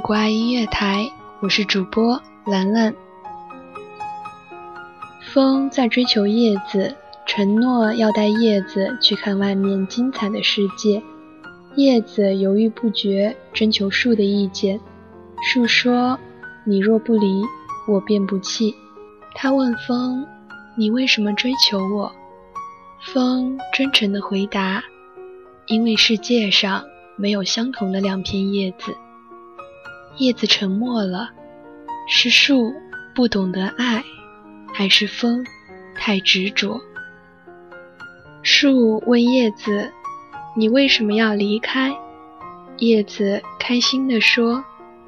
这里是如果爱音乐台，我是主播兰兰。风在追求叶子，承诺要带叶子去看外面精彩的世界。叶子犹豫不决，征求树的意见。树说：“你若不离，我便不弃。”他问风：“你为什么追求我？”风真诚地回答：“因为世界上没有相同的两片叶子。”叶子沉默了，是树不懂得爱，还是风太执着？树问叶子：“你为什么要离开？”叶子开心地说：“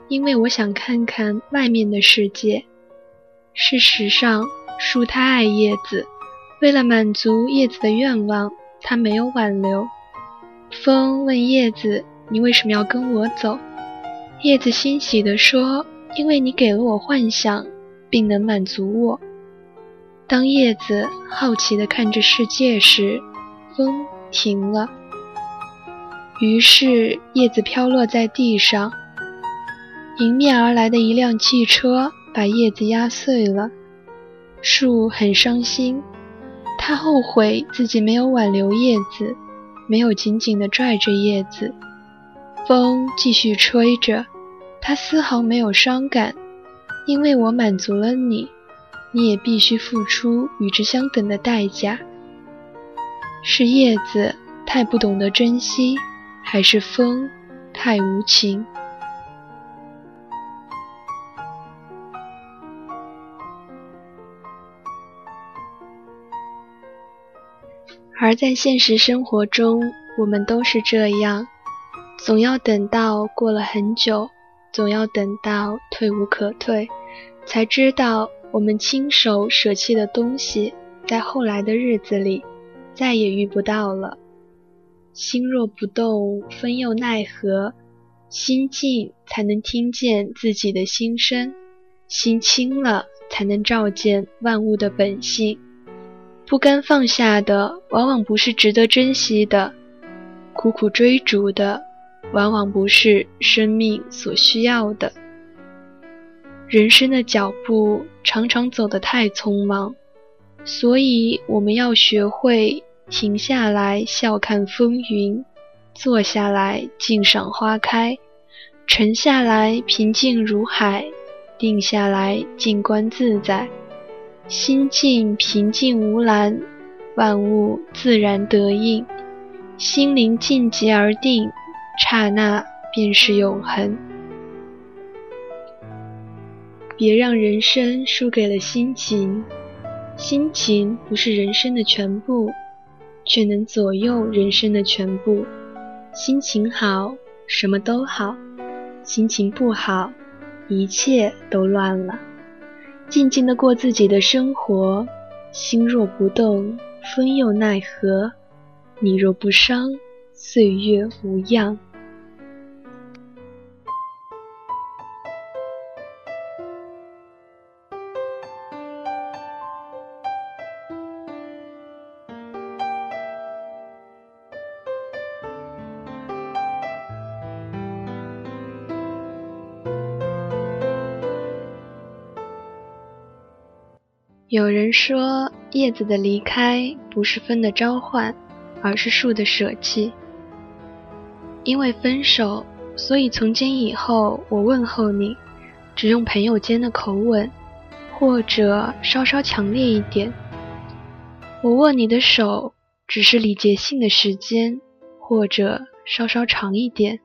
因为我想看看外面的世界。”事实上，树太爱叶子。为了满足叶子的愿望，它没有挽留。风问叶子：“你为什么要跟我走？”叶子欣喜地说：“因为你给了我幻想，并能满足我。”当叶子好奇地看着世界时，风停了。于是叶子飘落在地上。迎面而来的一辆汽车把叶子压碎了。树很伤心。他后悔自己没有挽留叶子，没有紧紧地拽着叶子。风继续吹着，他丝毫没有伤感，因为我满足了你，你也必须付出与之相等的代价。是叶子太不懂得珍惜，还是风太无情？而在现实生活中，我们都是这样，总要等到过了很久，总要等到退无可退，才知道我们亲手舍弃的东西，在后来的日子里再也遇不到了。心若不动，风又奈何？心静才能听见自己的心声，心清了才能照见万物的本性。不甘放下的，往往不是值得珍惜的；苦苦追逐的，往往不是生命所需要的。人生的脚步常常走得太匆忙，所以我们要学会停下来笑看风云，坐下来静赏花开，沉下来平静如海，定下来静观自在。心境平静无澜，万物自然得应。心灵静极而定，刹那便是永恒。别让人生输给了心情，心情不是人生的全部，却能左右人生的全部。心情好，什么都好；心情不好，一切都乱了。静静的过自己的生活，心若不动，风又奈何？你若不伤，岁月无恙。有人说，叶子的离开不是风的召唤，而是树的舍弃。因为分手，所以从今以后，我问候你，只用朋友间的口吻，或者稍稍强烈一点。我握你的手，只是礼节性的时间，或者稍稍长一点。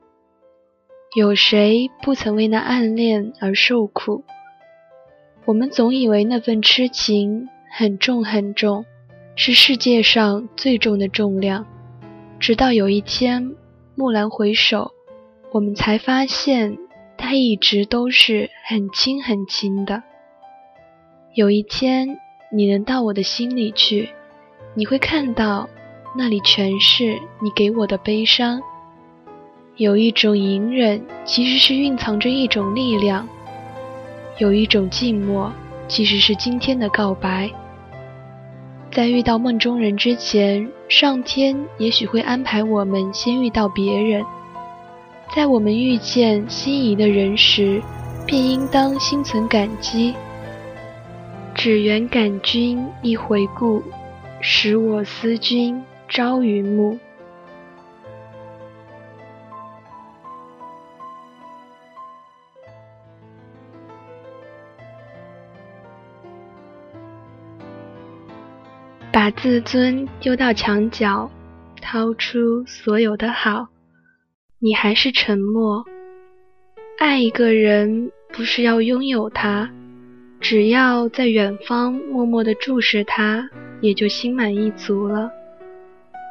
有谁不曾为那暗恋而受苦？我们总以为那份痴情很重很重，是世界上最重的重量。直到有一天，蓦然回首，我们才发现，它一直都是很轻很轻的。有一天，你能到我的心里去，你会看到，那里全是你给我的悲伤。有一种隐忍，其实是蕴藏着一种力量。有一种静默，其实是今天的告白。在遇到梦中人之前，上天也许会安排我们先遇到别人。在我们遇见心仪的人时，便应当心存感激。只缘感君一回顾，使我思君朝云暮。把自尊丢到墙角，掏出所有的好，你还是沉默。爱一个人不是要拥有他，只要在远方默默地注视他，也就心满意足了。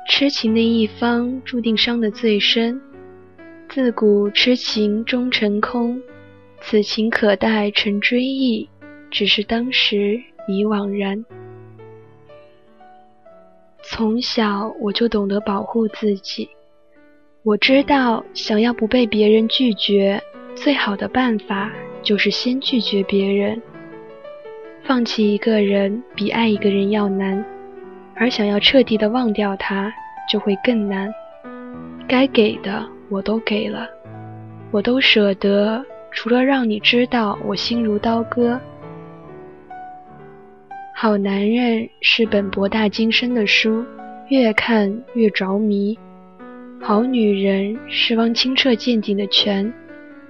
痴情的一方注定伤得最深，自古痴情终成空，此情可待成追忆，只是当时已惘然。从小我就懂得保护自己，我知道想要不被别人拒绝，最好的办法就是先拒绝别人。放弃一个人比爱一个人要难，而想要彻底的忘掉他就会更难。该给的我都给了，我都舍得，除了让你知道我心如刀割。好男人是本博大精深的书，越看越着迷；好女人是汪清澈见底的泉，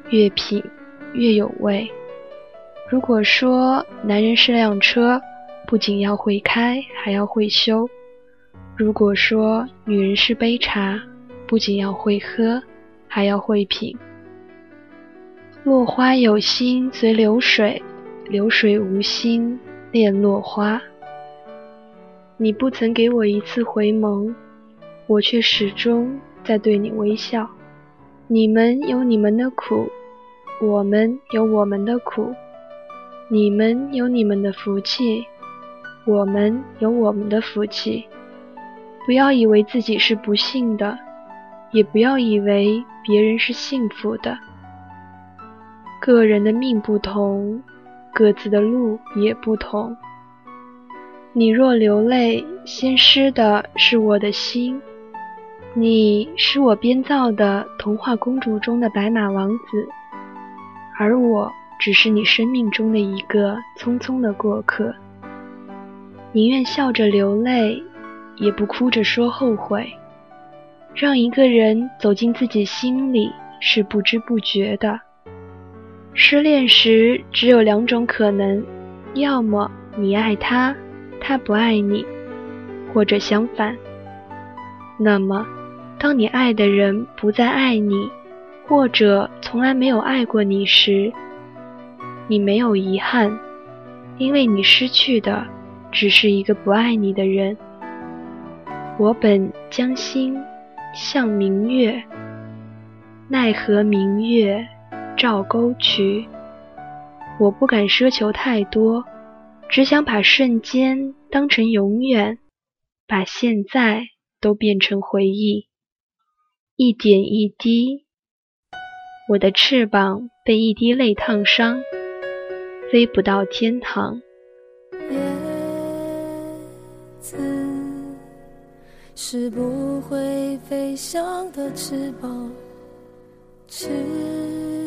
越品越有味。如果说男人是辆车，不仅要会开，还要会修；如果说女人是杯茶，不仅要会喝，还要会品。落花有心随流水，流水无心。恋落花，你不曾给我一次回眸，我却始终在对你微笑。你们有你们的苦，我们有我们的苦。你们有你们的福气，我们有我们的福气。不要以为自己是不幸的，也不要以为别人是幸福的。个人的命不同。各自的路也不同。你若流泪，先湿的是我的心。你是我编造的童话公主中的白马王子，而我只是你生命中的一个匆匆的过客。宁愿笑着流泪，也不哭着说后悔。让一个人走进自己心里，是不知不觉的。失恋时只有两种可能，要么你爱他，他不爱你，或者相反。那么，当你爱的人不再爱你，或者从来没有爱过你时，你没有遗憾，因为你失去的只是一个不爱你的人。我本将心向明月，奈何明月。照沟渠，我不敢奢求太多，只想把瞬间当成永远，把现在都变成回忆。一点一滴，我的翅膀被一滴泪烫伤，飞不到天堂。叶子是不会飞翔的翅膀，翅。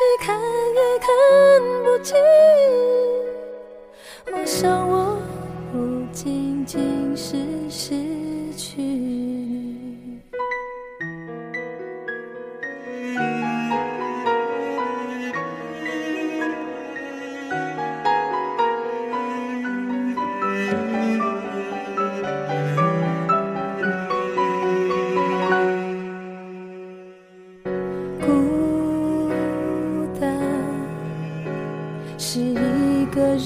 去看也看不清。我想，我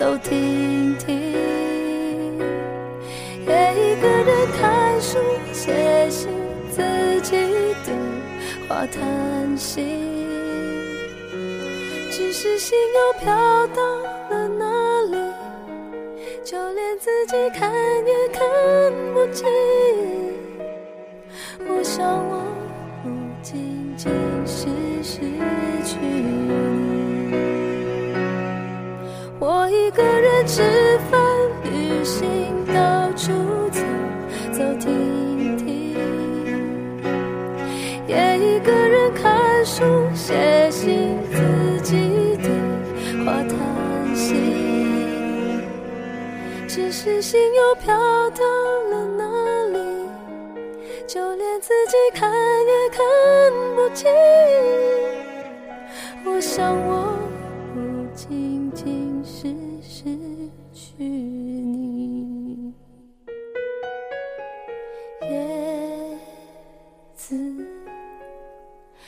走停停，也一个人看书、写信，自己对话叹息。只是心又飘到了哪里？就连自己看也看不清。吃饭、旅行，到处走走停停，也一个人看书、写信，自己对话叹息。只是心又飘到了哪里？就连自己看也看不清。我想，我